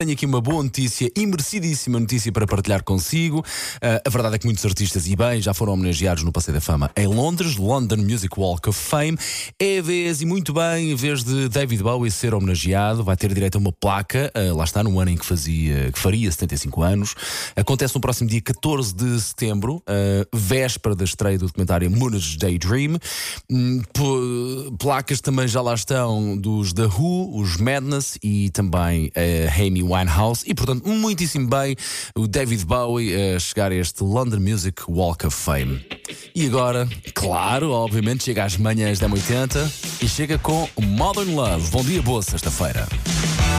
Tenho aqui uma boa notícia e merecidíssima notícia para partilhar consigo. Uh, a verdade é que muitos artistas, e bem, já foram homenageados no Passeio da Fama em Londres, London Music Walk of Fame. É a vez, e muito bem, em vez de David Bowie ser homenageado, vai ter direito a uma placa, uh, lá está, no ano em que, fazia, que faria 75 anos. Acontece no próximo dia 14 de setembro, uh, véspera da estreia do documentário Moonage Daydream. Um, placas também já lá estão dos The Who, os Madness e também a Amy Winehouse e, portanto, muitíssimo bem o David Bowie a chegar a este London Music Walk of Fame. E agora, claro, obviamente, chega às manhãs da 80 e chega com Modern Love. Bom dia, boa sexta-feira.